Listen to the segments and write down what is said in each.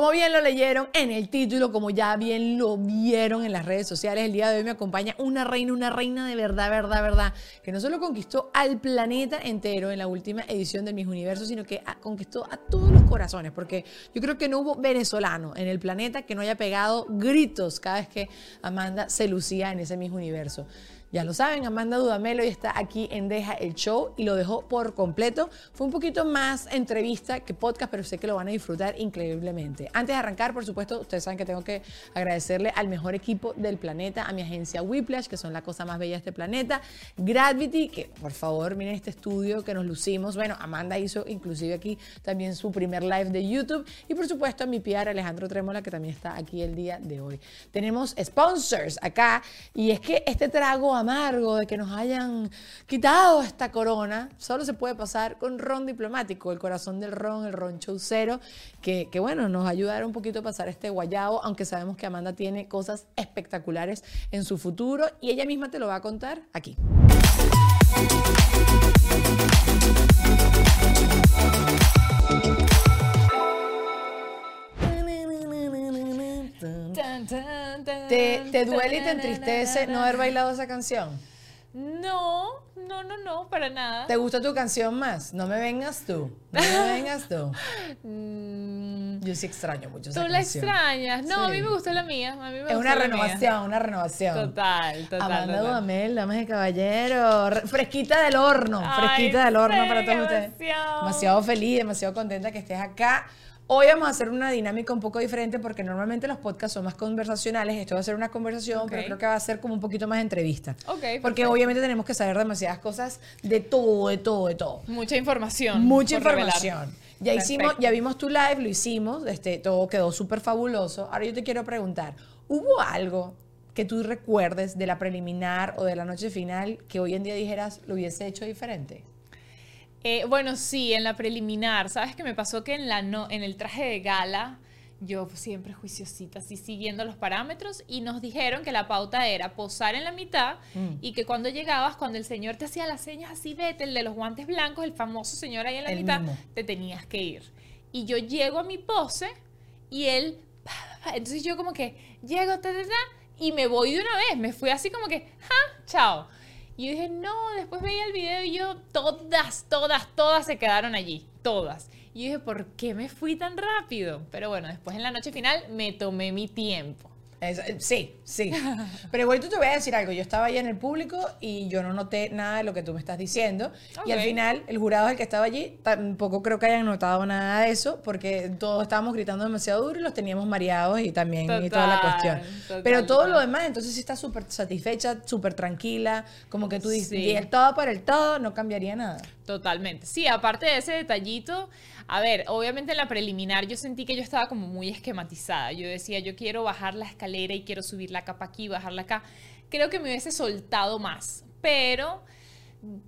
Como bien lo leyeron en el título, como ya bien lo vieron en las redes sociales, el día de hoy me acompaña una reina, una reina de verdad, verdad, verdad, que no solo conquistó al planeta entero en la última edición de Mis Universos, sino que conquistó a todos los corazones, porque yo creo que no hubo venezolano en el planeta que no haya pegado gritos cada vez que Amanda se lucía en ese mismo universo. Ya lo saben, Amanda Dudamelo y está aquí en Deja el Show y lo dejó por completo. Fue un poquito más entrevista que podcast, pero sé que lo van a disfrutar increíblemente. Antes de arrancar, por supuesto, ustedes saben que tengo que agradecerle al mejor equipo del planeta, a mi agencia Whiplash, que son la cosa más bella de este planeta, Gravity, que por favor miren este estudio que nos lucimos. Bueno, Amanda hizo inclusive aquí también su primer live de YouTube y por supuesto a mi PR Alejandro Trémola, que también está aquí el día de hoy. Tenemos sponsors acá y es que este trago amargo de que nos hayan quitado esta corona, solo se puede pasar con ron diplomático, el corazón del ron, el ron chaucero, que, que bueno, nos ayudará un poquito a pasar este guayabo, aunque sabemos que Amanda tiene cosas espectaculares en su futuro y ella misma te lo va a contar aquí. ¿Te, ¿Te, duele y te entristece no haber bailado esa canción? No, no, no, no, para nada. ¿Te gusta tu canción más? No me vengas tú. No me vengas tú. Mm. Yo sí extraño mucho esa Tú la canción. extrañas. No, a mí me gusta la mía. A mí me Es gusta una la renovación, mía. una renovación. Total, total. Amanda. Dudamel, damas y caballeros. Re- Fresquita del horno, Ay, fresquita del horno para todos ustedes. Demasiado feliz, demasiado contenta que estés acá. Hoy vamos a hacer una dinámica un poco diferente porque normalmente los podcasts son más conversacionales. Esto va a ser una conversación, pero creo que va a ser como un poquito más entrevista. Ok, Porque obviamente tenemos que saber demasiadas cosas de todo, de todo, de todo. Mucha información. Mucha revelar. información. Ya hicimos, Perfecto. ya vimos tu live, lo hicimos, este, todo quedó súper fabuloso. Ahora yo te quiero preguntar, ¿hubo algo que tú recuerdes de la preliminar o de la noche final que hoy en día dijeras lo hubiese hecho diferente? Eh, bueno, sí, en la preliminar. ¿Sabes qué me pasó? Que en, la no, en el traje de gala, yo siempre juiciosita, así siguiendo los parámetros, y nos dijeron que la pauta era posar en la mitad Mm. y que cuando llegabas, cuando el señor te hacía las señas así, vete, el de los guantes blancos, el famoso señor ahí en la El mitad, mismo. te tenías que ir. Y yo llego a mi pose y él, entonces yo como que llego, ta, ta, ta, y me voy de una vez, me fui así como que, ja, chao. Y yo dije, no, después veía el video y yo, todas, todas, todas se quedaron allí, todas. Y yo dije, ¿por qué me fui tan rápido? Pero bueno, después en la noche final me tomé mi tiempo. Es- sí, sí. Pero igual tú te voy a decir algo. Yo estaba ahí en el público y yo no noté nada de lo que tú me estás diciendo. Y al final, el jurado es el que estaba allí, tampoco creo que hayan notado nada de eso, porque todos estábamos gritando demasiado duro y los teníamos mareados y también y toda la cuestión. total, Pero todo total. lo demás, entonces sí estás súper satisfecha, súper tranquila, como que tú dices, Sí. y el todo por el todo, no cambiaría nada. Totalmente. Sí, aparte de ese detallito, a ver, obviamente en la preliminar yo sentí que yo estaba como muy esquematizada. Yo decía, yo quiero bajar la escalera y quiero subir la capa aquí, bajarla acá. Creo que me hubiese soltado más, pero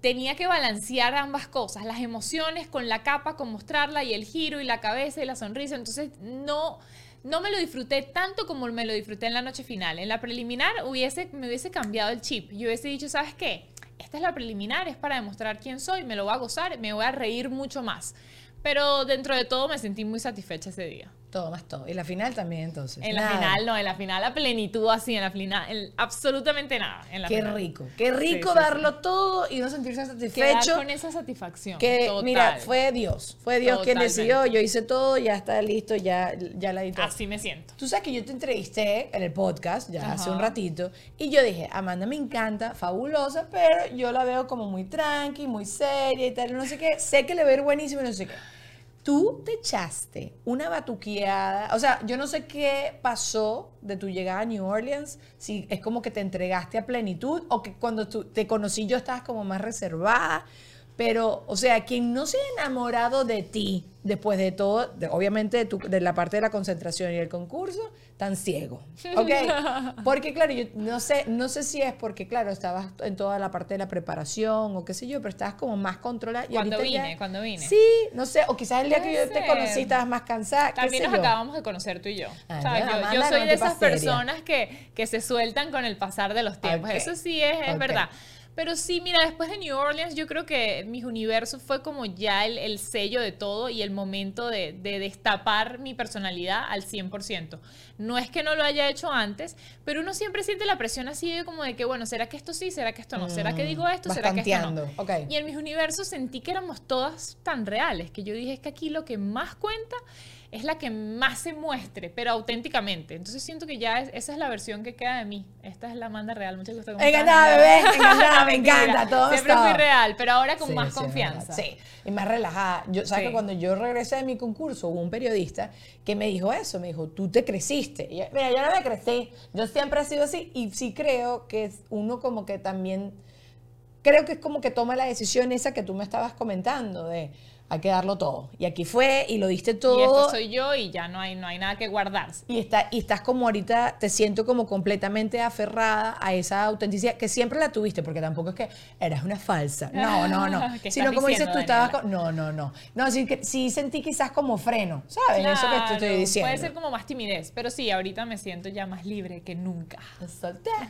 tenía que balancear ambas cosas, las emociones con la capa, con mostrarla y el giro y la cabeza y la sonrisa. Entonces no, no me lo disfruté tanto como me lo disfruté en la noche final. En la preliminar hubiese, me hubiese cambiado el chip. Yo hubiese dicho, ¿sabes qué? Esta es la preliminar, es para demostrar quién soy, me lo voy a gozar, me voy a reír mucho más. Pero dentro de todo me sentí muy satisfecha ese día. Todo más todo. Y la final también, entonces. En la final no, en la final la plenitud así, en la final en- absolutamente nada. En la Qué final. rico. Qué rico Sí, sí, darlo todo y no sentirse Quedar satisfecho. con esa satisfacción. Que Total. mira, fue Dios, fue Dios quien decidió, yo hice todo, ya está listo, ya, ya la edité. Así me siento. Tú sabes que yo te entrevisté en el podcast ya hace un ratito y yo dije, Amanda me encanta, fabulosa, pero yo la veo como muy tranqui, muy seria y tal, no sé qué, sé que le ir buenísimo y no sé qué. Tú te echaste una batuqueada, o sea, yo no sé qué pasó de tu llegada a New Orleans, si es como que te entregaste a plenitud o que cuando tú, te conocí yo estabas como más reservada, pero, o sea, quien no se ha enamorado de ti después de todo, de- obviamente de, de la parte de la concentración y el concurso, tan ciego, ¿ok? Porque, claro, yo no sé, no sé si es porque, claro, estabas en toda la parte de la preparación o qué sé yo, pero estabas como más controlada. y Cuando ya- vine, cuando vine. Sí, no sé, o quizás el día que yo te conocí estabas más cansada, qué También sé nos yo. acabamos de conocer tú y yo. Ah, Yo- Amanda yo, no, soy no de esas seria. personas que, que se sueltan con el pasar de los tiempos. Eso sí es, es verdad. Pero sí, mira, después de New Orleans, yo creo que mis universos fue como ya el, el sello de todo y el momento de, de, destapar mi personalidad al 100%. No es que no lo haya hecho antes, pero uno siempre siente la presión así de como de que, bueno, ¿será que esto sí? ¿Será que esto no? ¿Será que digo esto? ¿Será que esto no? Okay. Y en mis universos sentí que éramos todas tan reales, que yo dije, es que aquí lo que más cuenta es la que más se muestre, pero auténticamente. Entonces siento que ya esa es la versión que queda de mí. Esta es la Amanda real. Muchas gracias. Encantada, bebé. Encantada, me encanta. Todo Siempre fui real, pero ahora con más confianza. Sí, y más relajada. Yo, ¿sabes que cuando yo regresé de mi concurso hubo un periodista que me dijo eso? Me dijo, tú te creciste. Y yo, mira, yo no me crecí. Yo siempre he sido así y sí creo que uno como que también... Creo que es como que toma la decisión esa que tú me estabas comentando de hay que darlo todo. Y aquí fue y lo diste todo. Y esto soy yo y ya no hay, no hay nada que guardarse. Y, está, y estás como ahorita, te siento como completamente aferrada a esa autenticidad que siempre la tuviste, porque tampoco es que eras una falsa. No, no, no. Sino como dices tú, estabas con, No, no, no. No, sí, que, sí sentí quizás como freno, ¿sabes? Eso que te estoy diciendo. Puede ser como más timidez, pero sí, ahorita me siento ya más libre que nunca.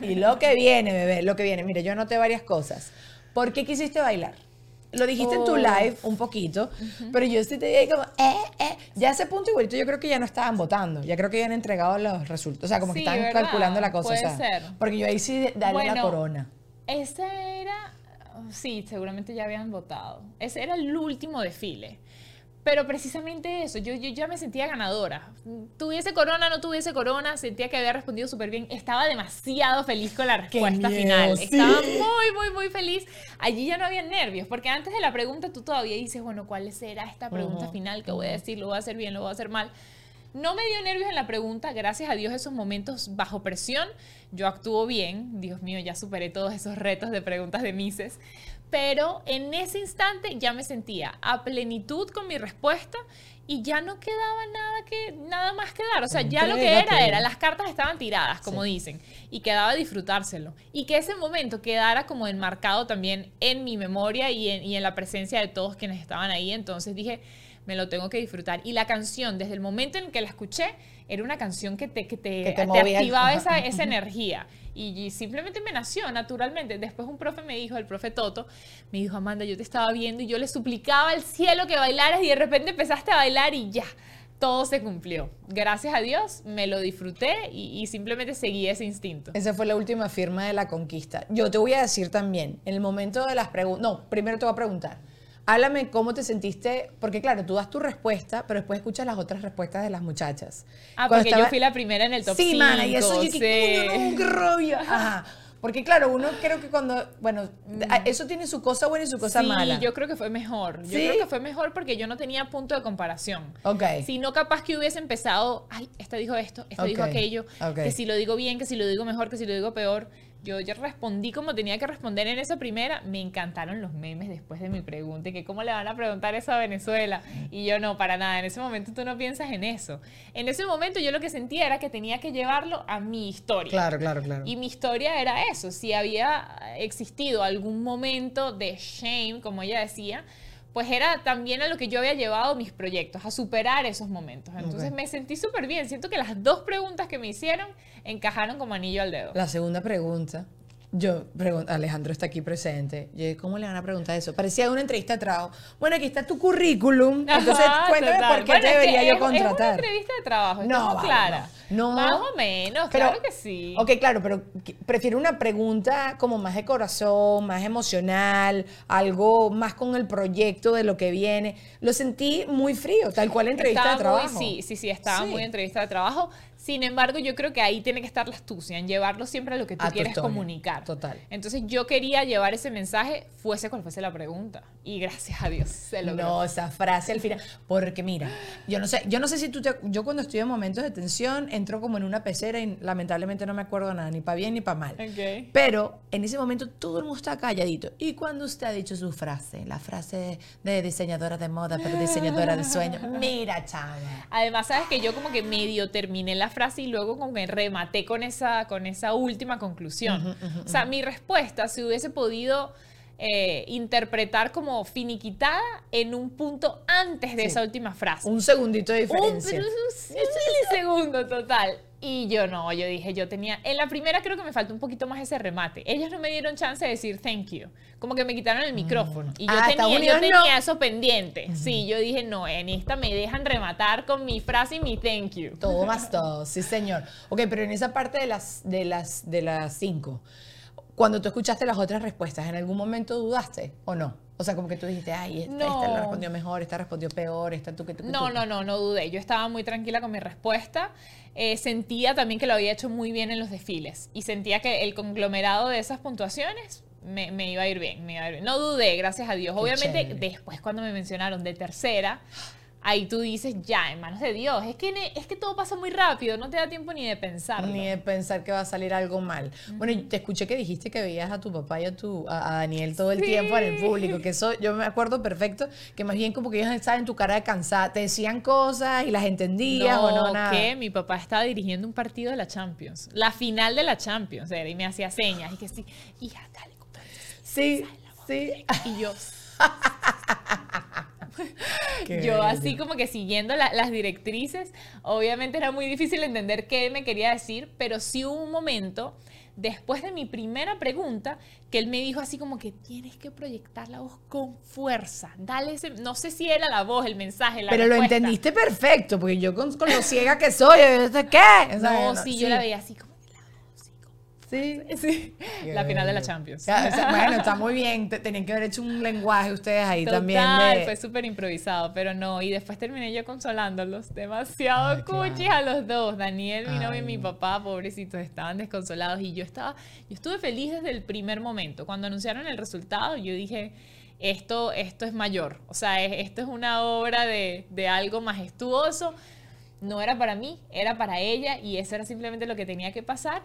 Y lo que viene, bebé, lo que viene. Mire, yo anoté varias cosas. ¿Por qué quisiste bailar? Lo dijiste en tu oh. live un poquito, pero yo sí te dije como, eh, eh. Ya a ese punto igualito yo creo que ya no estaban votando, ya creo que ya han entregado los resultados, o sea, como que estaban calculando la cosa. Puede ser. Porque yo ahí sí dale la corona. Ese era, sí, seguramente ya habían votado. Ese era el último desfile. Pero precisamente eso, yo, yo ya me sentía ganadora. Tuviese corona, no tuviese corona, sentía que había respondido súper bien. Estaba demasiado feliz con la respuesta final. Estaba muy, muy, muy feliz. Allí ya no había nervios, porque antes de la pregunta tú todavía dices, bueno, ¿cuál será esta pregunta final? ¿Qué voy a decir? ¿Lo voy a hacer bien? ¿Lo voy a hacer mal? No me dio nervios en la pregunta, gracias a Dios esos momentos bajo presión, yo actúo bien, Dios mío, ya superé todos esos retos de preguntas de Mises, pero en ese instante ya me sentía a plenitud con mi respuesta y ya no quedaba nada que nada más que dar, o sea, ya lo que era era las cartas estaban tiradas, como dicen, y quedaba disfrutárselo. Y que ese momento quedara como enmarcado también en mi memoria y en, y en la presencia de todos quienes estaban ahí, entonces dije, me lo tengo que disfrutar. Y la canción, desde el momento en que la escuché, era una canción que te, que te, activaba esa, esa energía. Y, simplemente me nació naturalmente. Después un profe me dijo, el profe Toto, me dijo, Amanda, yo te estaba viendo y yo le suplicaba al cielo que bailaras y de repente empezaste a bailar y ya. Todo se cumplió. Gracias a Dios me lo disfruté y, simplemente seguí ese instinto. Esa fue la última firma de la conquista. Yo te voy a decir también, en el momento de las preguntas, no, primero te voy a preguntar, Háblame cómo te sentiste, porque claro, tú das tu respuesta, pero después escuchas las otras respuestas de las muchachas. Ah, porque yo fui la primera en el top 5. Sí, mana, y eso yo sí. no, qué rollo. Ajá. Porque claro, uno creo que cuando, bueno, mm. eso tiene su cosa buena y su cosa mala. Sí, yo creo que fue mejor. Yo creo que fue mejor porque yo no tenía punto de comparación. Ok. Si no, capaz que hubiese empezado, ay, esta dijo esto, esta dijo aquello, que si lo digo bien, que si lo digo mejor, que si lo digo peor. Yo ya respondí como tenía que responder en esa primera. Me encantaron los memes después de mi pregunta. que cómo le van a preguntar eso a Venezuela. Y yo no, para nada. En ese momento tú no piensas en eso. En ese momento yo lo que sentía era que tenía que llevarlo a mi historia. Claro, claro, claro. Y mi historia era eso. Si había existido algún momento de shame, como ella decía, pues era también a lo que yo había llevado mis proyectos, a superar esos momentos. Entonces me sentí súper bien. Siento que las dos preguntas que me hicieron encajaron como anillo al dedo. La segunda pregunta, yo, Alejandro está aquí presente. Yo, ¿cómo le van a preguntar eso? Parecía una entrevista de trabajo. Bueno, aquí está tu currículum. Entonces, cuéntame por qué te debería yo contratar. Es una entrevista de trabajo, no, clara. No, Más o menos, claro que sí. Ok, claro, pero prefiero una pregunta como más de corazón, más emocional, algo más con el proyecto de lo que viene. Lo sentí muy frío, tal cual entrevista de trabajo. sí, sí, sí, estaba muy entrevista de trabajo. Sin embargo, yo creo que ahí tiene que estar la astucia, en llevarlo siempre a lo que tú quieres comunicar. Total. Entonces yo quería llevar ese mensaje, fuese cual fuese la pregunta. Y gracias a Dios se logró. No, esa frase al final. Porque mira, yo no sé, yo no sé si tú te, yo cuando estoy en momentos de tensión entro como en una pecera y lamentablemente no me acuerdo nada, ni para bien ni para mal. Okay. Pero en ese momento todo el mundo está calladito. Y cuando usted ha dicho su frase, la frase de diseñadora de moda, pero diseñadora de sueños, mira, chava. Además, sabes que yo como que medio terminé la frase y luego como que rematé con esa, con esa última conclusión. o sea, mi respuesta, si hubiese podido eh, interpretar como finiquitada en un punto antes de esa última frase. Un segundito de diferencia. Un, un, segundo total. Y yo no, yo dije, yo tenía, en la primera creo que me faltó un poquito más ese remate. Ellos no me dieron chance de decir thank you, como que me quitaron el micrófono. Y yo Ah, tenía, yo Unidos no. tenía eso pendiente. Sí, yo dije, no, en esta me dejan rematar con mi frase y mi thank you. Todo más todo, sí señor. Ok, pero en esa parte de las, de las, de las cinco, cuando tú escuchaste las otras respuestas, ¿en algún momento dudaste o no? O sea, como que tú dijiste, ay, esta, esta No. la respondió mejor, esta respondió peor, esta tú que tú que No, tú. no, no, no dudé. Yo estaba muy tranquila con mi respuesta. Eh, sentía también que lo había hecho muy bien en los desfiles y sentía que el conglomerado de esas puntuaciones me, me iba a ir bien, me iba a ir bien. No dudé, gracias a Dios. Qué Obviamente, chévere. después cuando me mencionaron de tercera, ahí tú dices, ya, en manos de Dios. Es que, es que todo pasa muy rápido, no te da tiempo ni de pensarlo. Ni de pensar que va a salir algo mal. Bueno, te escuché que dijiste que veías a tu papá y a, tu, a, a Daniel todo el Sí. tiempo en el público, que eso yo me acuerdo perfecto, que más bien como que ellos estaban en tu cara de cansada, te decían cosas y las entendías o no, nada. que mi papá estaba dirigiendo un partido de la Champions, la final de la Champions, era, y me hacía señas y que sí, hija, dale, compadre. Sí, sí. Y yo, Qué yo bello. así como que siguiendo la- las directrices, obviamente era muy difícil entender qué me quería decir, pero sí hubo un momento después de mi primera pregunta que él me dijo así como que tienes que proyectar la voz con fuerza, dale ese, no sé si era la voz, el mensaje, la Pero lo entendiste perfecto, porque yo con, con lo ciega que soy, ¿qué? O sea, No, sí, yo la veía así como la voz, así como- Sí. Sí, Qué la final de la. Champions. Ya, o sea, bueno, está muy bien. te- Tenían que haber hecho un lenguaje ustedes ahí Total, también. De... fue súper improvisado, pero no. Y después terminé yo consolándolos. Demasiado Ay, cuchis claro. a los dos. Daniel, mi novio y mi papá, pobrecitos, estaban desconsolados. Y yo estaba, yo estuve feliz desde el primer momento. Cuando anunciaron el resultado, yo dije, esto, esto es mayor. O sea, es- esto es una obra de, de algo majestuoso. No era para mí, era para ella. Y eso era simplemente lo que tenía que pasar.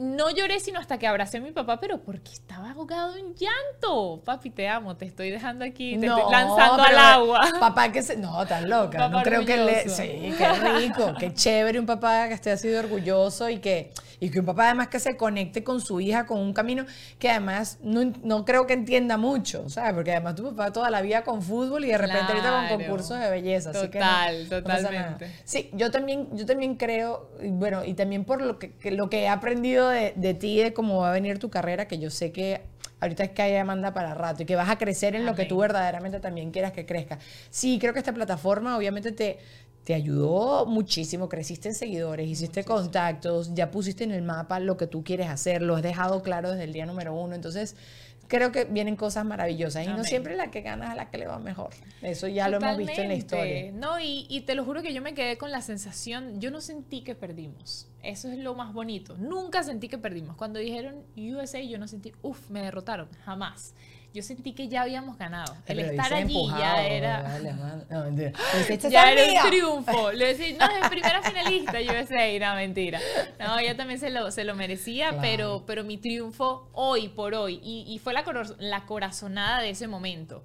No lloré sino hasta que abracé a mi papá, pero porque estaba ahogado en llanto. Papi, te amo, te estoy dejando aquí, te estoy lanzando al agua. Papá que se... No, estás loca. Papá no creo que le... Sí, qué rico, qué chévere un papá que esté así de orgulloso y que, y que un papá además que se conecte con su hija con un camino que además no, no creo que entienda mucho, ¿sabes? Porque además tu papá toda la vida con fútbol y de repente ahorita con concursos de belleza. así que no- Total, totalmente. Sí, yo también, yo también creo, bueno, y también por lo que, que lo que he aprendido de, de ti, de cómo va a venir tu carrera, que yo sé que ahorita es que hay demanda para rato y que vas a crecer en lo que tú verdaderamente también quieras que crezca. Sí, creo que esta plataforma obviamente te, te ayudó muchísimo, creciste en seguidores, hiciste contactos, ya pusiste en el mapa lo que tú quieres hacer, lo has dejado claro desde el día número uno, entonces creo que vienen cosas maravillosas y no siempre la que gana es la que le va mejor. Eso ya lo hemos visto en la historia. No, y, y te lo juro que yo me quedé con la sensación, yo no sentí que perdimos. Eso es lo más bonito. Nunca sentí que perdimos. Cuando dijeron USA, yo no sentí, uff, me derrotaron. Jamás. Yo sentí que ya habíamos ganado. El Pero estar allí empujado, ya era... man. No, mentira. Esta ya era mía. un triunfo. Le decía, no, es primera finalista, USA, no, mentira. No, ella también se lo, se lo merecía, Claro. pero, pero mi triunfo hoy por hoy, y, y fue la, la corazonada de ese momento.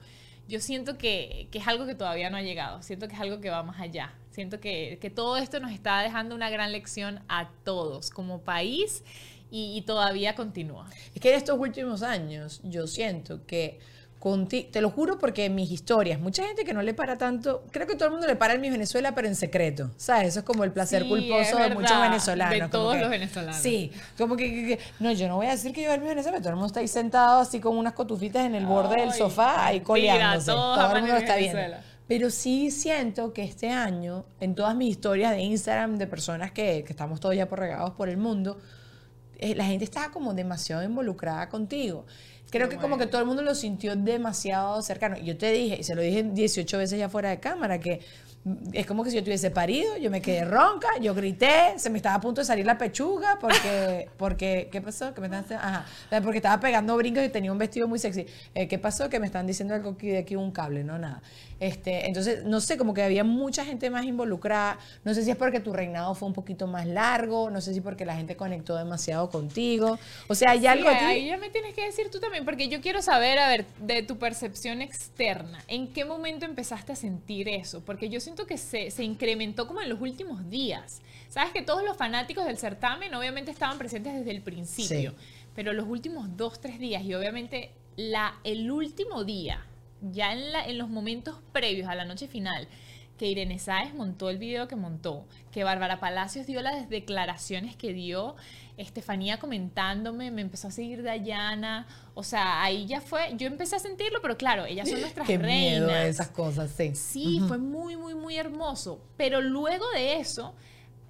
Yo siento que, que es algo que todavía no ha llegado, siento que es algo que va más allá. Siento que, que todo esto nos está dejando una gran lección a todos como país y, y todavía continúa. Es que en estos últimos años yo siento que conti- te lo juro porque en mis historias, mucha gente que no le para tanto, creo que todo el mundo le para el Miss Venezuela, pero en secreto, ¿sabes? Eso es como el placer Sí, culposo de muchos venezolanos. de todos que- los venezolanos. Sí, como que, que- que- no, yo no voy a decir que yo el Miss Venezuela, todo el mundo está ahí sentado así con unas cotufitas en el borde del Ay, sofá, ahí coleándose. todos Todo el mundo está viendo. Pero sí siento que este año, en todas mis historias de Instagram, de personas que, que estamos todos ya por regados por el mundo, la gente estaba como demasiado involucrada contigo. Creo que como que todo el mundo lo sintió demasiado cercano. Yo te dije, y se lo dije 18 veces ya fuera de cámara, que es como que si yo tuviese parido, yo me quedé ronca, yo grité, se me estaba a punto de salir la pechuga porque, porque ¿qué pasó? Que me están, ajá, porque estaba pegando brincos y tenía un vestido muy sexy. Eh, ¿Qué pasó? Que me están diciendo algo aquí de aquí un cable, no nada. Este, entonces, no sé, como que había mucha gente más involucrada. No sé si es porque tu reinado fue un poquito más largo, no sé si porque la gente conectó demasiado contigo. O sea, hay algo ahí ya me tienes que decir tú también, porque yo quiero saber, a ver, de tu percepción externa, ¿en qué momento empezaste a sentir eso? Porque yo siento que se, se incrementó como en los últimos días. Sabes que todos los fanáticos del certamen obviamente estaban presentes desde el principio, Sí. pero los últimos dos, tres días y obviamente la, el último día, ya en, la, en los momentos previos a la noche final, que Irene Sáez montó el video que montó, que Bárbara Palacios dio las declaraciones que dio, Estefanía comentándome, me empezó a seguir Dayana, o sea, ahí ya fue, yo empecé a sentirlo, pero claro, ellas son nuestras Qué reinas. miedo esas cosas, sí. Sí, fue muy, muy, muy hermoso. Pero luego de eso,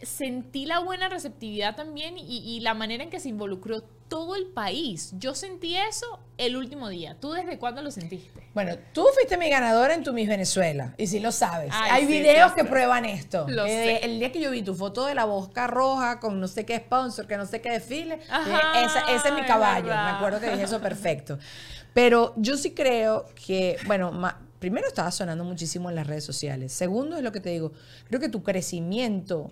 sentí la buena receptividad también y, y la manera en que se involucró todo el país. Yo sentí eso el último día. ¿Tú desde cuándo lo sentiste? Bueno, tú fuiste mi ganadora en tu Miss Venezuela, y si lo sabes. Ay, Hay sí, videos sí, que prueban esto. Lo Eh, sé. El día que yo vi tu foto de la bosca roja con no sé qué sponsor, que no sé qué desfile, Ajá, eh, esa- ese es mi caballo. Me acuerdo que dije eso perfecto. Pero yo sí creo que, bueno, primero estaba sonando muchísimo en las redes sociales. Segundo es lo que te digo, creo que tu crecimiento,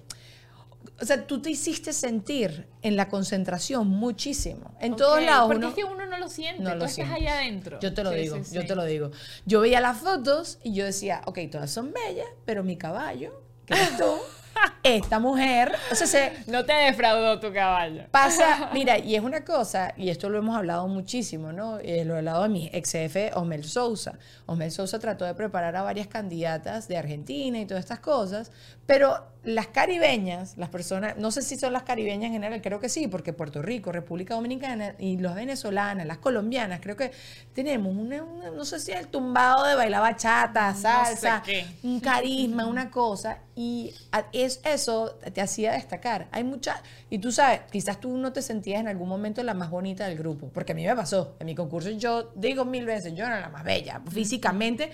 o sea, tú te hiciste sentir en la concentración muchísimo. En todos Ok, lados. Porque uno- es que uno no lo siente. no tú lo estás sientes. allá adentro. Yo te lo Sí, digo, sí, yo sí. te lo digo. Yo veía las fotos y yo decía, ok, todas son bellas, pero mi caballo, que eres tú, esta mujer, o sea, se No te defraudó tu caballo. pasa, mira, y es una cosa, y esto lo hemos hablado muchísimo, ¿no? Eh, lo he hablado de mi ex jefe, Osmel Sousa. Osmel Sousa trató de preparar a varias candidatas de Argentina y todas estas cosas, pero las caribeñas, las personas, no sé si son las caribeñas en general, creo que sí, porque Puerto Rico, República Dominicana y los venezolanas, las colombianas, creo que tenemos una, una- no sé si el tumbado de bailar bachata, salsa, un carisma, una cosa, y es, eso te hacía destacar. Hay mucha, y tú sabes, quizás tú no te sentías en algún momento la más bonita del grupo, porque a mí me pasó, en mi concurso yo digo mil veces, yo era la más bella, físicamente,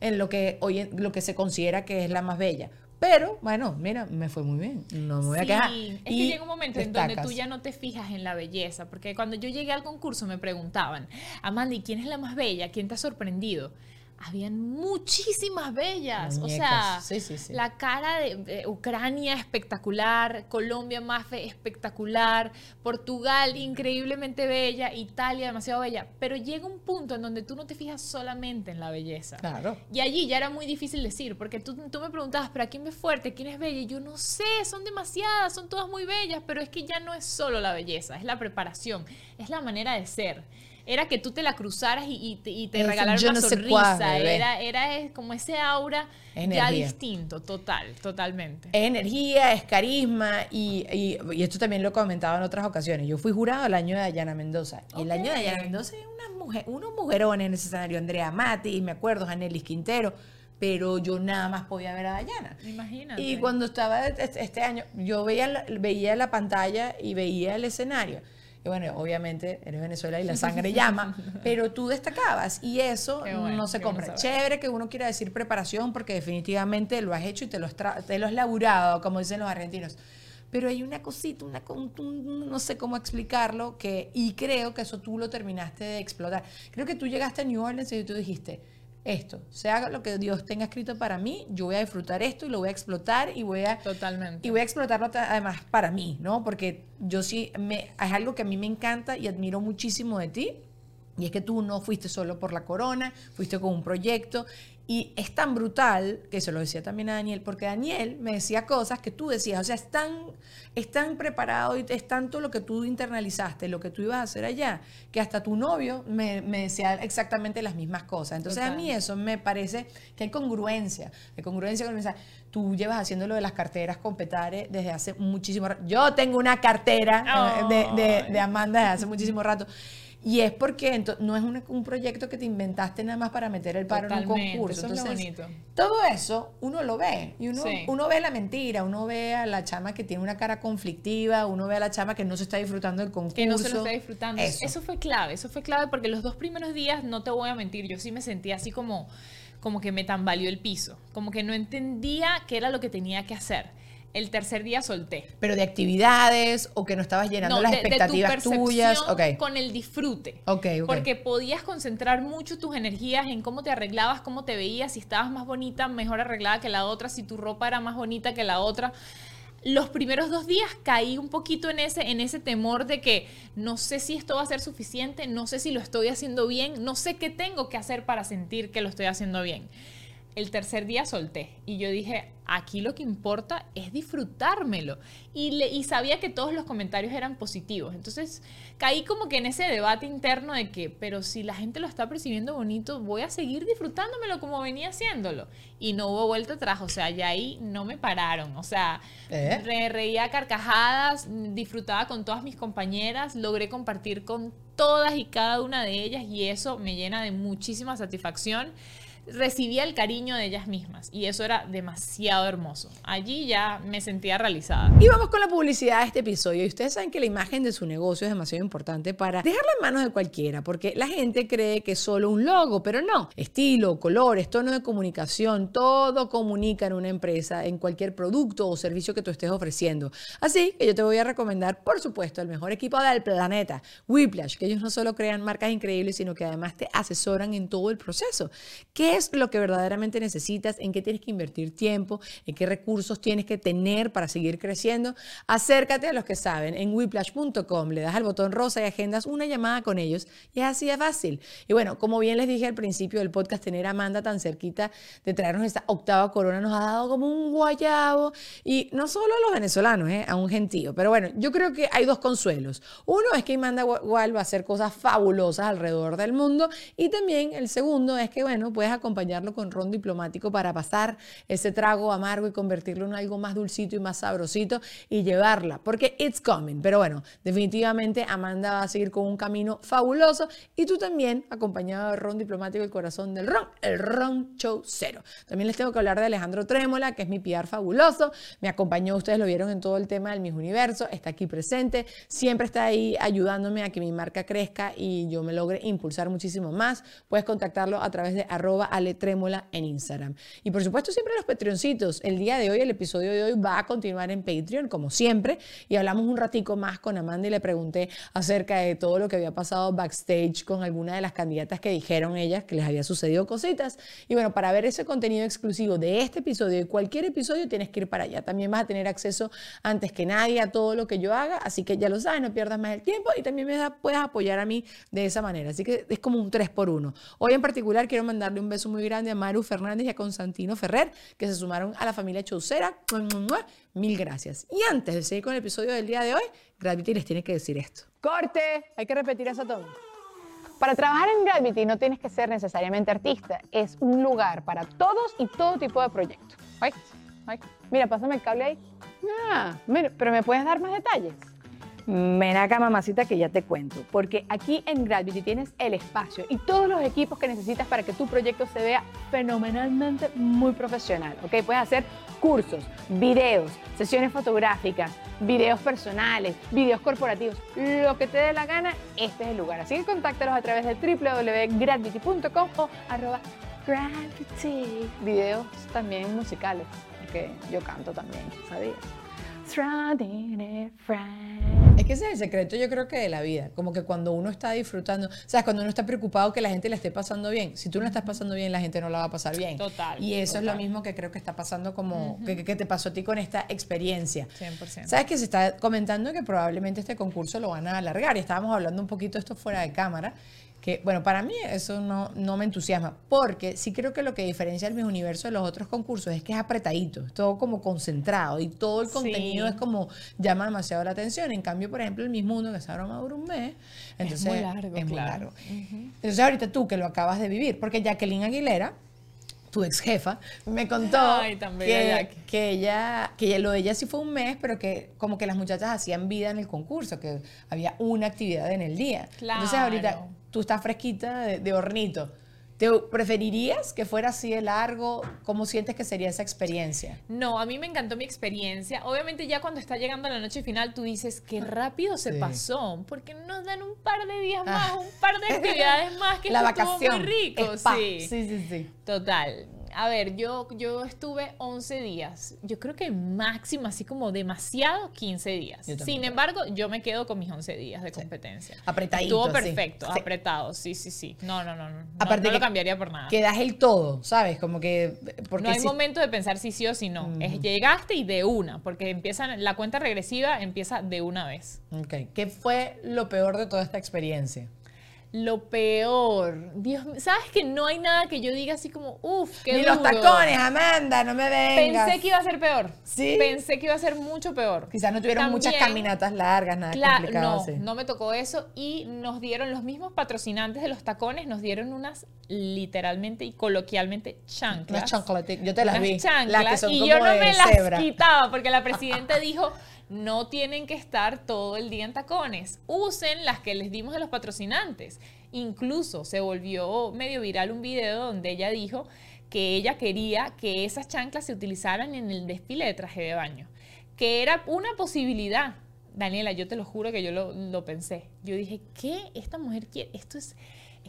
en lo que hoy en- lo que se considera que es la más bella. Pero, bueno, mira, me fue muy bien. No me voy a quejar. es que Y llega un momento en donde tú ya no te fijas en la belleza, porque cuando yo llegué al concurso me preguntaban, Amanda, ¿y quién es la más bella? ¿Quién te ha sorprendido? Habían muchísimas bellas, o sea, Muñecas. Sí, sí, sí. la cara de, de Ucrania espectacular, Colombia más fe- espectacular, Portugal increíblemente bella, Italia demasiado bella, pero llega un punto en donde tú no te fijas solamente en la belleza. Claro. Y allí ya era muy difícil decir, porque tú, tú me preguntabas, ¿pero quién es fuerte? ¿Quién es bella? Y yo no sé, son demasiadas, son todas muy bellas, pero es que ya no es solo la belleza, es la preparación, es la manera de ser. Era que tú te la cruzaras y, y te, y te Eso, regalaran una no sonrisa. cuál, era, era como ese aura ya distinto, total, totalmente. Es energía, es carisma y, y- y esto también lo he comentado en otras ocasiones. Yo fui jurado el año de Dayana Mendoza. Y el año de. Dayana Mendoza hay una mujer, unos mujerones en ese escenario. Andrea Mati, me acuerdo, Janelis Quintero. Pero yo nada más podía ver a Dayana. Imagínate. Y cuando estaba este, este año, yo veía la, veía la pantalla y veía el escenario. Y bueno, obviamente eres Venezuela y la sangre llama, pero tú destacabas y eso bueno, no se compra. Chévere que uno quiera decir preparación porque definitivamente lo has hecho y te lo te lo has laburado, como dicen los argentinos. Pero hay una cosita, una, un- no sé cómo explicarlo, que, y creo que eso tú lo terminaste de explotar. Creo que tú llegaste a New Orleans y tú dijiste, esto, sea lo que Dios tenga escrito para mí, yo voy a disfrutar esto y lo voy a explotar y voy a, Totalmente. y voy a explotarlo ta- además para mí, ¿no? Porque yo sí, me, es algo que a mí me encanta y admiro muchísimo de ti. Y es que tú no fuiste solo por la corona, fuiste con un proyecto. Y es tan brutal, que se lo decía también a Daniel, porque Daniel me decía cosas que tú decías, o sea, es tan, es tan preparado y es tanto lo que tú internalizaste, lo que tú ibas a hacer allá, que hasta tu novio me, me decía exactamente las mismas cosas. Entonces a mí eso me parece que hay congruencia, hay congruencia con el mensaje. Tú llevas haciendo lo de las carteras con Petare desde hace muchísimo rato. Yo tengo una cartera eh, de, de- de Amanda desde hace muchísimo rato. Y es porque no es un, un proyecto que te inventaste nada más para meter el paro en un concurso. eso es lo bonito. todo eso uno lo ve. Y uno, Sí. uno ve la mentira, uno ve a la chama que tiene una cara conflictiva, uno ve a la chama que no se está disfrutando del concurso. que no se lo está disfrutando. Eso. Eso. fue clave, eso fue clave porque los dos primeros días, no te voy a mentir, yo sí me sentía así como, como que me tambaleó el piso, como que no entendía qué era lo que tenía que hacer. El tercer día solté. Pero de actividades o que no estabas llenando las de- de tu expectativas tuyas. Con el disfrute. Porque podías concentrar mucho tus energías en cómo te arreglabas, cómo te veías, si estabas más bonita, mejor arreglada que la otra, si tu ropa era más bonita que la otra. Los primeros dos días caí un poquito en ese, en ese temor de que no sé si esto va a ser suficiente, no sé si lo estoy haciendo bien, no sé qué tengo que hacer para sentir que lo estoy haciendo bien. El tercer día solté y yo dije, aquí lo que importa es disfrutármelo. Y, le, y sabía que todos los comentarios eran positivos. Entonces caí como que en ese debate interno de que, pero si la gente lo está percibiendo bonito, voy a seguir disfrutándomelo como venía haciéndolo. Y no hubo vuelta atrás, o sea, ya ahí no me pararon. O sea, ¿Eh? re- reía carcajadas, disfrutaba con todas mis compañeras, logré compartir con todas y cada una de ellas y eso me llena de muchísima satisfacción. Recibía el cariño de ellas mismas y eso era demasiado hermoso. Allí ya me sentía realizada. Y vamos con la publicidad de este episodio. Y ustedes saben que la imagen de su negocio es demasiado importante para dejarla en manos de cualquiera, porque la gente cree que es solo un logo, pero no. Estilo, colores, tono de comunicación, todo comunica en una empresa, en cualquier producto o servicio que tú estés ofreciendo. Así que yo te voy a recomendar, por supuesto, el mejor equipo del planeta, Whiplash, que ellos no solo crean marcas increíbles, sino que además te asesoran en todo el proceso. ¿Qué es lo que verdaderamente necesitas? ¿En qué tienes que invertir tiempo? ¿En qué recursos tienes que tener para seguir creciendo? Acércate a los que saben en whiplash.com, le das al botón rosa y agendas una llamada con ellos y es así de fácil. Y bueno, como bien les dije al principio del podcast, tener a Amanda tan cerquita de traernos esta octava corona nos ha dado como un guayabo y no solo a los venezolanos, ¿eh? a un gentío. Pero bueno, yo creo que hay dos consuelos. Uno es que Amanda Wall va a hacer cosas fabulosas alrededor del mundo y también el segundo es que, bueno, puedes acompañarlo con ron diplomático para pasar ese trago amargo y convertirlo en algo más dulcito y más sabrosito y llevarla, porque it's coming. Pero bueno, definitivamente Amanda va a seguir con un camino fabuloso y tú también, acompañado de ron diplomático, el corazón del ron, el ron show cero. También les tengo que hablar de Alejandro Trémola, que es mi PR fabuloso, me acompañó, ustedes lo vieron en todo el tema del Mis Universo, está aquí presente, siempre está ahí ayudándome a que mi marca crezca y yo me logre impulsar muchísimo más. Puedes contactarlo a través de arroba aletrémola en Instagram. Y por supuesto siempre los Patreoncitos. El día de hoy, el episodio de hoy va a continuar en Patreon, como siempre, y hablamos un ratico más con Amanda y le pregunté acerca de todo lo que había pasado backstage con alguna de las candidatas que dijeron ellas que les había sucedido cositas. Y bueno, para ver ese contenido exclusivo de este episodio y cualquier episodio tienes que ir para allá. También vas a tener acceso antes que nadie a todo lo que yo haga, así que ya lo sabes, no pierdas más el tiempo y también me da- puedes apoyar a mí de esa manera. Así que es como un 3 por 1 Hoy en particular quiero mandarle un beso muy grande a Maru Fernández y a Constantino Ferrer, que se sumaron a la familia Chaucera. Mil gracias. Y antes de seguir con el episodio del día de hoy, Gravity les tiene que decir esto. Corte, hay que repetir eso todo. Para trabajar en Gravity no tienes que ser necesariamente artista, es un lugar para todos y todo tipo de proyectos. Ay, ay, Mira, pásame el cable ahí. Ah, mira, pero ¿me puedes dar más detalles? Ven acá, mamacita, que ya te cuento. Porque aquí en Gravity tienes el espacio y todos los equipos que necesitas para que tu proyecto se vea fenomenalmente muy profesional. ¿ok? Puedes hacer cursos, videos, sesiones fotográficas, videos personales, videos corporativos, lo que te dé la gana, este es el lugar. Así que contáctalos a través de www.gravity.com o arroba gravity. Videos también musicales, porque yo canto también, ¿sabías? Es que ese es el secreto, yo creo que de la vida. Como que cuando uno está disfrutando, sea, cuando uno está preocupado que la gente la esté pasando bien. Si tú no la estás pasando bien, la gente no la va a pasar bien. Total, Y eso es lo mismo que creo que está pasando como, que, que te pasó a ti con esta experiencia. 100%. Sabes que se está comentando que probablemente este concurso lo van a alargar y estábamos hablando un poquito de esto fuera de cámara. Que, bueno, para mí eso no, no me entusiasma, porque sí creo que lo que diferencia el Miss Universo de los otros concursos es que es apretadito, es todo como concentrado y todo el Sí. contenido es como llama demasiado la atención. En cambio, por ejemplo, el Miss Mundo, que esa broma dura un mes, entonces muy largo, es muy claro. largo. Entonces, ahorita tú que lo acabas de vivir, porque Jacqueline Aguilera, tu ex jefa, me contó Ay, que, que ella, que lo de ella sí fue un mes, pero que como que las muchachas hacían vida en el concurso, que había una actividad en el día. Entonces ahorita Claro. Tú estás fresquita de, de hornito. ¿Te preferirías que fuera así de largo? ¿Cómo sientes que sería esa experiencia? No, a mí me encantó mi experiencia. Obviamente ya cuando está llegando la noche final tú dices, qué rápido se Sí. pasó, porque nos dan un par de días Ah. más, un par de actividades más que La vacación. muy rico. Spa. Sí. sí, sí, sí. Total. A ver, yo, yo estuve 11 días. Yo creo que máximo, así como demasiado, 15 días. Sin embargo, yo me quedo con mis 11 días de competencia. Apretadito, Estuvo sí. perfecto, Sí. apretado. Sí, sí, sí. No, no, no. no. No, Aparte no que- lo cambiaría por nada. Que das el todo, ¿sabes? Como que... Porque no hay si- momento de pensar si sí o si no. Es llegaste y de una, porque empiezan, la cuenta regresiva empieza de una vez. Ok. ¿Qué fue lo peor de toda esta experiencia? Lo peor. Dios mío, ¿sabes que no hay nada que yo diga así como, uff, qué Ni los duro"? tacones, Amanda, no me vengas. Pensé que iba a ser peor. ¿Sí? Pensé que iba a ser mucho peor. Quizás no tuvieron muchas caminatas largas, nada Claro, complicado no, así. no me tocó eso y nos dieron los mismos patrocinantes de los tacones, nos dieron unas literalmente y coloquialmente chanclas. Unas chancletas, yo te las Unas vi. chanclas, las que son y como yo no de me las quitaba porque la presidenta dijo no tienen que estar todo el día en tacones, usen las que les dimos de los patrocinantes. Incluso se volvió medio viral un video donde ella dijo que ella quería que esas chanclas se utilizaran en el desfile de traje de baño, que era una posibilidad. Daniela, yo te lo juro que yo lo, lo pensé. Yo dije, ¿qué? Esta mujer quiere, esto es,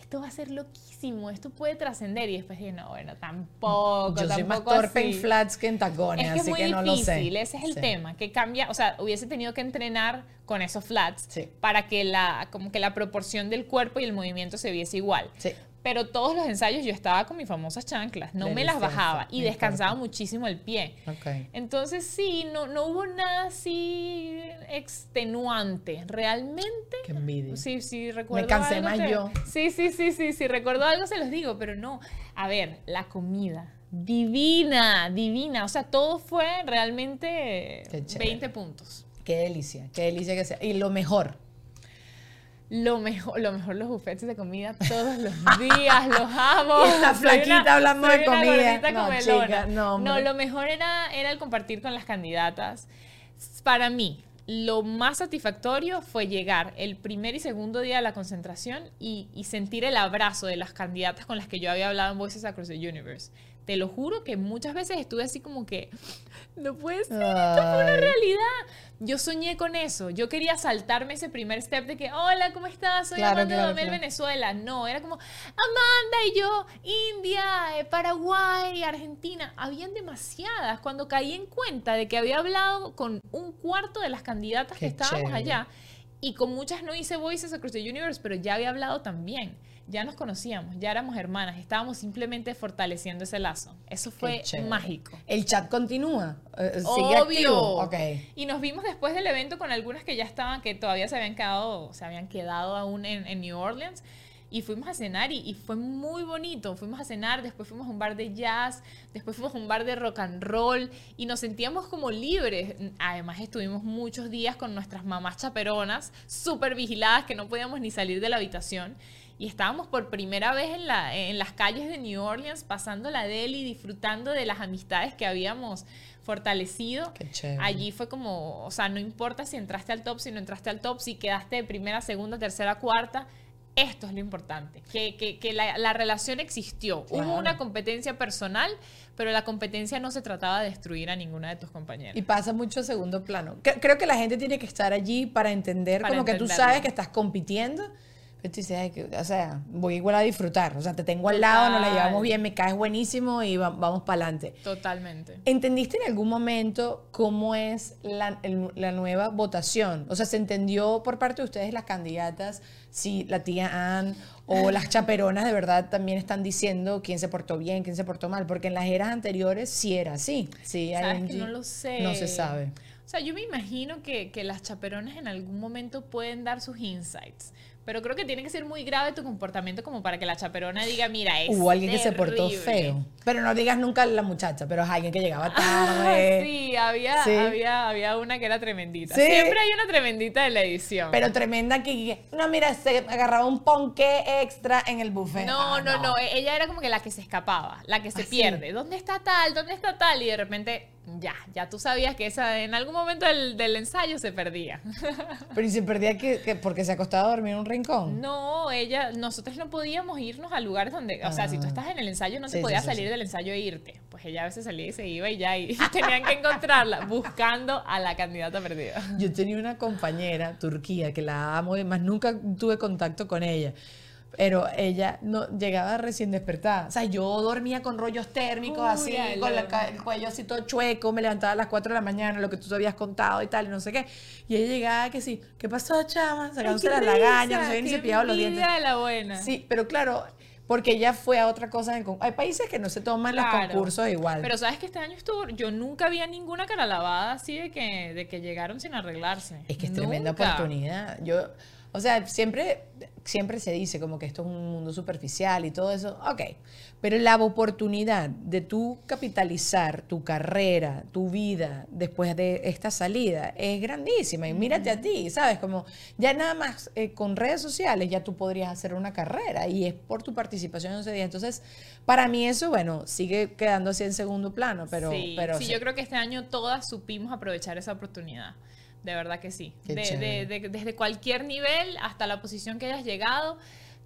esto va a ser loquísimo, esto puede trascender. Y después dije, no, bueno, tampoco, Yo soy más tampoco torpe en así". flats que en tacones, Es que es así muy que no lo sé. difícil, ese es el Sí. tema, que cambia, o sea, hubiese tenido que entrenar con esos flats Sí. para que la, como que la proporción del cuerpo y el movimiento se viese igual. Sí. Pero todos los ensayos yo estaba con mis famosas chanclas, no me las bajaba y me descansaba encanta. muchísimo el pie. Ok. Entonces sí, no, no hubo nada así extenuante. Realmente Qué envidia. Sí, sí, recuerdo. cansé algo, más yo. Sí, sí, sí, sí, sí, recuerdo algo, se los digo, pero no. A ver, la comida. Divina, divina. O sea, todo fue realmente Qué chévere. 20 puntos. Qué delicia, qué delicia que sea. Y lo mejor, Lo mejor, lo mejor los buffets de comida todos los días, los amo. Y esta Soy una- flaquita hablando de comida. No, chica, no, hombre. lo mejor era, era el compartir con las candidatas. Para mí, lo más satisfactorio fue llegar el primer y segundo día de la concentración y, y sentir el abrazo de las candidatas con las que yo había hablado en Voices Across the Universe. Te lo juro que muchas veces estuve así como que, no puede ser, esto fue una realidad. Yo soñé con eso. Yo quería saltarme ese primer step de que, hola, ¿cómo estás? Soy Claro, Amanda claro. Venezuela. No, era como Amanda y yo, India, eh, Paraguay, Argentina. Habían demasiadas. Cuando caí en cuenta de que había hablado con un cuarto de las candidatas Qué que estábamos chévere. allá. Y con muchas no hice Voices Across the Universe, pero ya había hablado también. Ya nos conocíamos, ya éramos hermanas, estábamos simplemente fortaleciendo ese lazo. Eso fue mágico. El chat continúa. eh, sigue Obvio. activo. Ok. Y nos vimos después del evento con algunas que ya estaban, que todavía se habían quedado, se habían quedado aún en, en New Orleans. Y fuimos a cenar y, y fue muy bonito. Fuimos a cenar, después fuimos a un bar de jazz, después fuimos a un bar de rock and roll y nos sentíamos como libres. Además estuvimos muchos días con nuestras mamás chaperonas, súper vigiladas, que no podíamos ni salir de la habitación. Y estábamos por primera vez en, la, en las calles de New Orleans, pasando la deli, disfrutando de las amistades que habíamos fortalecido. Qué. Allí fue como, o sea, no importa si entraste al top, si no entraste al top, si quedaste de primera, segunda, tercera, cuarta. Esto es lo importante, que, que- que la, la relación existió. Claro. Hubo una competencia personal, pero la competencia no se trataba de destruir a ninguna de tus compañeras. Y pasa mucho a segundo plano. Cre- Creo que la gente tiene que estar allí para entender, Para como que tú sabes que estás compitiendo. Pero tú dices, "Ay, que- o sea, voy igual a disfrutar. O sea, te tengo al lado, nos la Total. llevamos bien, me caes buenísimo y va- vamos para adelante. Totalmente. ¿Entendiste en algún momento cómo es la, el- la nueva votación? O sea, ¿se entendió por parte de ustedes las candidatas si la tía Ann o las chaperonas de verdad también están diciendo quién se portó bien, quién se portó mal? Porque en las eras anteriores sí era así. Sí, ¿Sabes que no lo sé? No se sabe. O sea, yo me imagino que, que las chaperonas en algún momento pueden dar sus insights. Pero creo que tiene que ser muy grave tu comportamiento como para que la chaperona diga, mira, es Hubo alguien que se portó terrible". feo. Pero no digas nunca la muchacha, pero es alguien que llegaba Ah, tarde. sí, había, Sí. Había, había una que era tremendita. Sí. Siempre hay una tremendita de la edición. Pero tremenda que, no, mira, se agarraba un ponqué extra en el buffet. no, Ah, no, no, e- Ella era como que la que se escapaba, la que se Ah, sí. pierde. ¿Dónde está tal? ¿Dónde está tal? Y de repente, ya, ya tú sabías que esa en algún momento del, del ensayo se perdía. Pero y se perdía que, que porque se acostaba a dormir en un rincón. No, ella, nosotros no podíamos irnos a lugares donde, o sea, si tú Ah. estás en el ensayo no Sí, te podías sí, salir sí. del ensayo e irte. Pues ella a veces salía y se iba y ya, y tenían que encontrarla buscando a la candidata perdida. Yo tenía una compañera turquía que la amo, más nunca tuve contacto con ella. Pero ella no llegaba recién despertada. O sea, yo dormía con rollos térmicos, Uy, así, con la el cuello así todo chueco, me levantaba a las 4 de la mañana, lo que tú habías contado y tal, y no sé qué. Y ella llegaba que sí, ¿qué pasó, chama? Sacándose las lagañas, no se había ni cepillado los dientes. de la buena. Sí, pero claro, porque ella fue a otra cosa. en Hay países que no se toman los concursos igual. Pero sabes que este año estuvo, yo nunca vi a ninguna cara lavada así de que, de que llegaron sin arreglarse. Es que es tremenda oportunidad. Yo, o sea, siempre siempre se dice como que esto es un mundo superficial y todo eso, ok, pero la oportunidad de tú capitalizar tu carrera, tu vida después de esta salida es grandísima y mírate a ti, ¿sabes? Como ya nada más eh, con redes sociales ya tú podrías hacer una carrera y es por tu participación en ese día. Entonces, para mí eso, bueno, sigue quedando así en segundo plano, pero... sí, pero sí, yo creo que este año todas supimos aprovechar esa oportunidad. De verdad que sí. De- de- de- desde cualquier nivel hasta la posición que hayas llegado,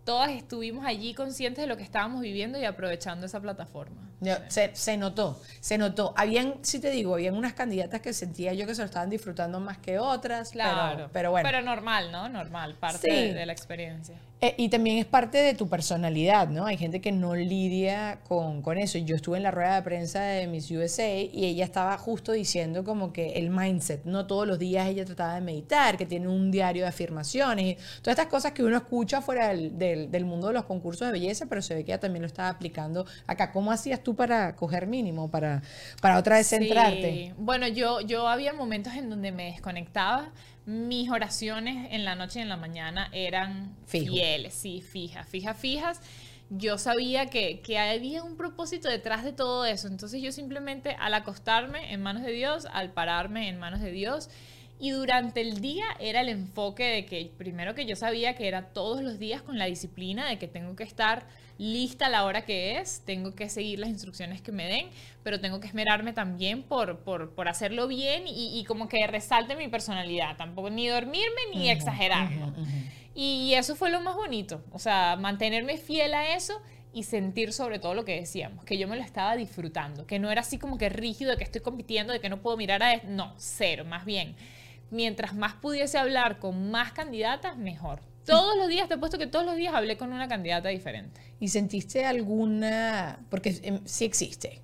todas estuvimos allí conscientes de lo que estábamos viviendo y aprovechando esa plataforma. Se, se notó, se notó. Habían, si te digo, habían unas candidatas que sentía yo que se lo estaban disfrutando más que otras, Claro. pero, pero bueno. Pero normal, ¿no? Normal, parte Sí. de, de la experiencia. Eh, y también es parte de tu personalidad, ¿no? Hay gente que no lidia con, con eso. Yo estuve en la rueda de prensa de Miss USA y ella estaba justo diciendo como que el mindset, no todos los días ella trataba de meditar, que tiene un diario de afirmaciones y todas estas cosas que uno escucha fuera del, del- del mundo de los concursos de belleza, pero se ve que ella también lo estaba aplicando acá. ¿Cómo hacías tú para coger mínimo, para, para otra vez centrarte? Sí. Bueno, yo, yo había momentos en donde me desconectaba. Mis oraciones en la noche y en la mañana eran Fijo. fieles, sí, fijas, fijas, fijas. Yo sabía que, que había un propósito detrás de todo eso. Entonces yo simplemente al acostarme en manos de Dios, al pararme en manos de Dios, y durante el día era el enfoque de que primero que yo sabía que era todos los días con la disciplina de que tengo que estar lista a la hora que es, tengo que seguir las instrucciones que me den, pero tengo que esmerarme también por, por, por hacerlo bien y, y como que resalte mi personalidad, tampoco ni dormirme ni exagerarlo. Y eso fue lo más bonito, o sea, mantenerme fiel a eso y sentir sobre todo lo que decíamos, que yo me lo estaba disfrutando, que no era así como que rígido de que estoy compitiendo, de que no puedo mirar a... No, cero, más bien. Mientras más pudiese hablar con más candidatas, mejor. Todos los días, te he puesto que todos los días hablé con una candidata diferente. ¿Y sentiste alguna, porque em, sí existe,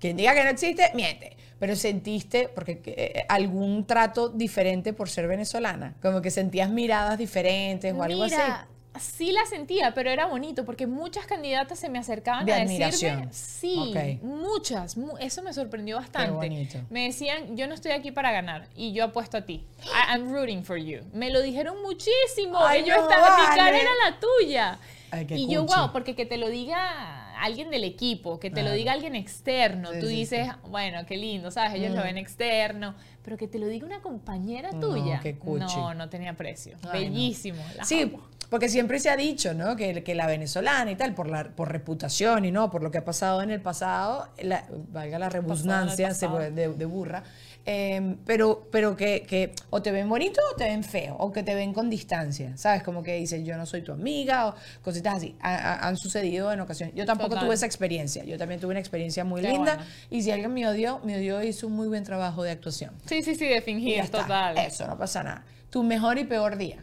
quien diga que no existe, miente, pero sentiste, porque eh, algún trato diferente por ser venezolana, como que sentías miradas diferentes o algo Mira, así? Sí la sentía, pero era bonito porque muchas candidatas se me acercaban De a admiración. decirme, sí, Ok. muchas, mu- eso me sorprendió bastante. bonito. Me decían, yo no estoy aquí para ganar y yo apuesto a ti. I- I'm rooting for you. Me lo dijeron muchísimo. Ay, y yo no estaba, mi cara vale. era la tuya. Ay, qué y yo, cuchi. wow, porque que te lo diga alguien del equipo, que te lo Claro. diga alguien externo, Sí, tú sí, dices, bueno, qué lindo, ¿sabes? Ellos lo ven externo, pero que te lo diga una compañera No, tuya. qué cuchi. no, no tenía precio. Ay, no. Bellísimo. las Sí, amo. Porque siempre se ha dicho, ¿no? Que, que la venezolana y tal, por la por reputación y no, por lo que ha pasado en el pasado, la- valga la rebusnancia de, de burra, eh, pero, pero que, que o te ven bonito o te ven feo, o que te ven con distancia, ¿sabes? Como que dicen, yo no soy tu amiga, o cositas así. Ha- ha- han sucedido en ocasiones. Yo tampoco Total. tuve esa experiencia, yo también tuve una experiencia muy Qué linda, bueno. y si alguien me odió, me odió y hizo un muy buen trabajo de actuación. Sí, sí, sí, de fingir, total. Eso, no pasa nada. Tu mejor y peor día.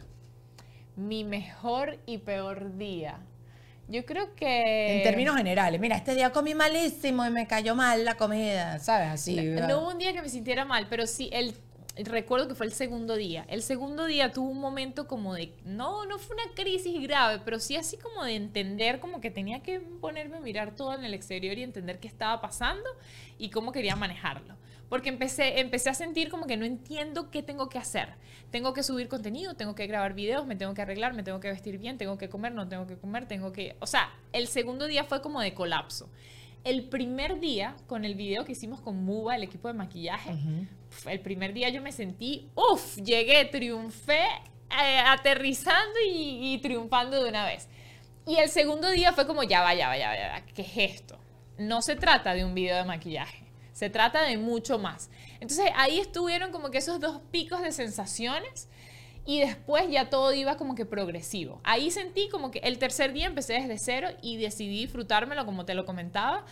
Mi mejor y peor día. Yo creo que... En términos generales, mira, este día comí malísimo y me cayó mal la comida, ¿sabes? Así. ¿verdad? No hubo un día que me sintiera mal, pero sí, el, recuerdo que fue el segundo día. El segundo día tuvo un momento como de, no, no fue una crisis grave, pero sí así como de entender, como que tenía que ponerme a mirar todo en el exterior y entender qué estaba pasando y cómo quería manejarlo. Porque empecé, empecé a sentir como que no entiendo qué tengo que hacer. Tengo que subir contenido, tengo que grabar videos, me tengo que arreglar, me tengo que vestir bien, tengo que comer, no tengo que comer, tengo que... O sea, el segundo día fue como de colapso. El primer día, con el video que hicimos con Muba, el equipo de maquillaje, pf, el primer día yo me sentí, uff, llegué, triunfé, eh, aterrizando y, y triunfando de una vez. Y el segundo día fue como, ya va, ya va, ya va, ya va, ¿qué es esto? No se trata de un video de maquillaje, se trata de mucho más. Entonces ahí estuvieron como que esos dos picos de sensaciones y después ya todo iba como que progresivo. Ahí sentí como que el tercer día empecé desde cero y decidí disfrutármelo como te lo comentaba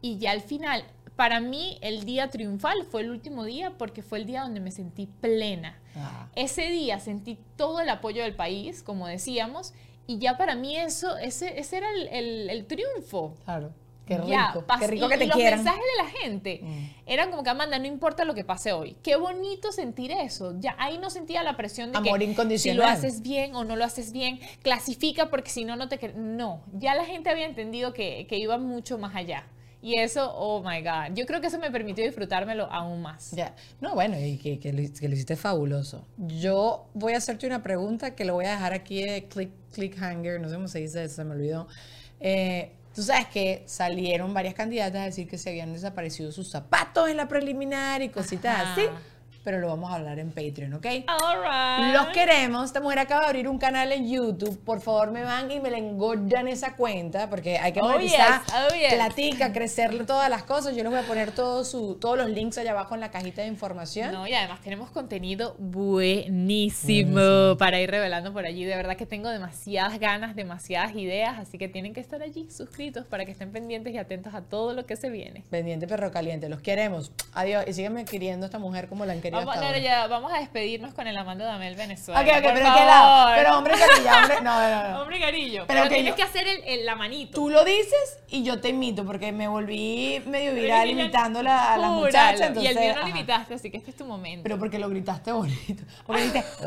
y ya al final, para mí el día triunfal fue el último día porque fue el día donde me sentí plena. Ah. Ese día sentí todo el apoyo del país, como decíamos, y ya para mí eso, ese, ese era el, el- el triunfo. Claro. Qué rico. Ya, pas- qué rico y- que y te los quieran. mensajes de la gente eran como que Amanda, no importa lo que pase hoy. Qué bonito sentir eso. Ya ahí no sentía la presión de Amor que incondicional. si lo haces bien o no lo haces bien, clasifica porque si no no te no. Ya la gente había entendido que, que iba mucho más allá Y eso, oh my God. Yo creo que eso me permitió disfrutármelo aún más. Ya. No, bueno, y que, que, lo, que lo hiciste fabuloso. Yo voy a hacerte una pregunta que lo voy a dejar aquí de click, clickhanger, no sé cómo se dice se me olvidó. Eh, Tú sabes que salieron varias candidatas a decir que se habían desaparecido sus zapatos en la preliminar y cositas Ajá. así, pero lo vamos a hablar en Patreon, ¿ok? All right. Los queremos. Esta mujer acaba de abrir un canal en YouTube. Por favor, me van y me le engordan esa cuenta porque hay que Oh, monetizar, yes. Oh, yes. platica, crecerle todas las cosas. Yo les voy a poner todo su, todos los links allá abajo en la cajita de información. No, y además tenemos contenido buenísimo para ir revelando por allí. De verdad que tengo demasiadas ganas, demasiadas ideas, así que tienen que estar allí suscritos para que estén pendientes y atentos a todo lo que se viene. Pendiente perro caliente. Los queremos. Adiós. Y sígueme queriendo a esta mujer como la han querido Vamos, no, ya, a despedirnos con el Amando Damel Venezuela. Ok, ok, por pero ¿de qué lado? favor. Pero hombre carilla, hombre. No, no, no. Hombre carillo. Pero Pero, que tienes yo- que hacer el, el- la manito. Tú lo dices y yo te imito porque me volví medio viral imitándola a las muchachas. y el mío no lo imitaste, así que este es tu momento. Pero porque lo gritaste bonito. Porque dijiste.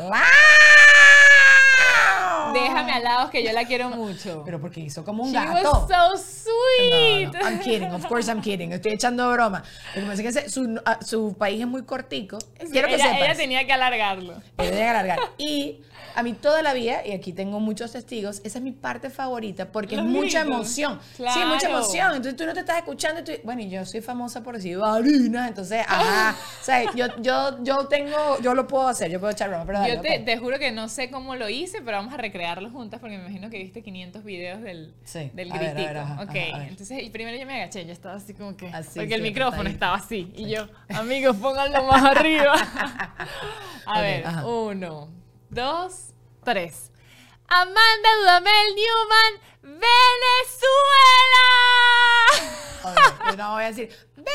Déjame al lado que yo la quiero mucho. Pero porque hizo como un She gato. was so sweet. No, no, I'm kidding, of course I'm kidding. Estoy echando broma. Lo que pasa es que su, su país es muy cortico. Quiero que ella, sepas. ella tenía que alargarlo. Ella tiene que alargar. Y a mí toda la vida, y aquí tengo muchos testigos, esa es mi parte favorita porque Los es mucha emoción. Sí, mucha emoción. Entonces tú no te estás escuchando y tú, bueno, y yo soy famosa por decir varina, entonces, ajá. O sea, yo, yo, yo tengo, yo lo puedo hacer, yo puedo echar broma, pero dale, Yo te, te juro que no sé cómo lo hice, pero vamos a recrearlo juntas porque me imagino que viste 500 videos del, Sí. del A ver, a gritico. ver, ajá, ok, ajá, a entonces y primero yo me agaché, yo estaba así como que. Así, porque el micrófono estaba así. Y yo, amigos, pónganlo más arriba. a ver, ajá. uno, dos, tres. Amanda Dudamel Newman, Venezuela. Yo no voy a decir ¡Venezuela!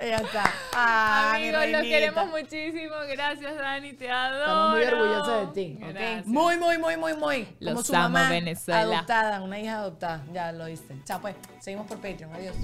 Ya está. Ah, mi Amigos, los queremos muchísimo. Gracias, Dani, te adoro. Estamos muy orgullosos de ti. Muy, muy, muy, muy, muy. Como Los su amo, mamá Venezuela. adoptada, una hija adoptada. Ya lo viste. Chao, pues. Seguimos por Patreon. Adiós.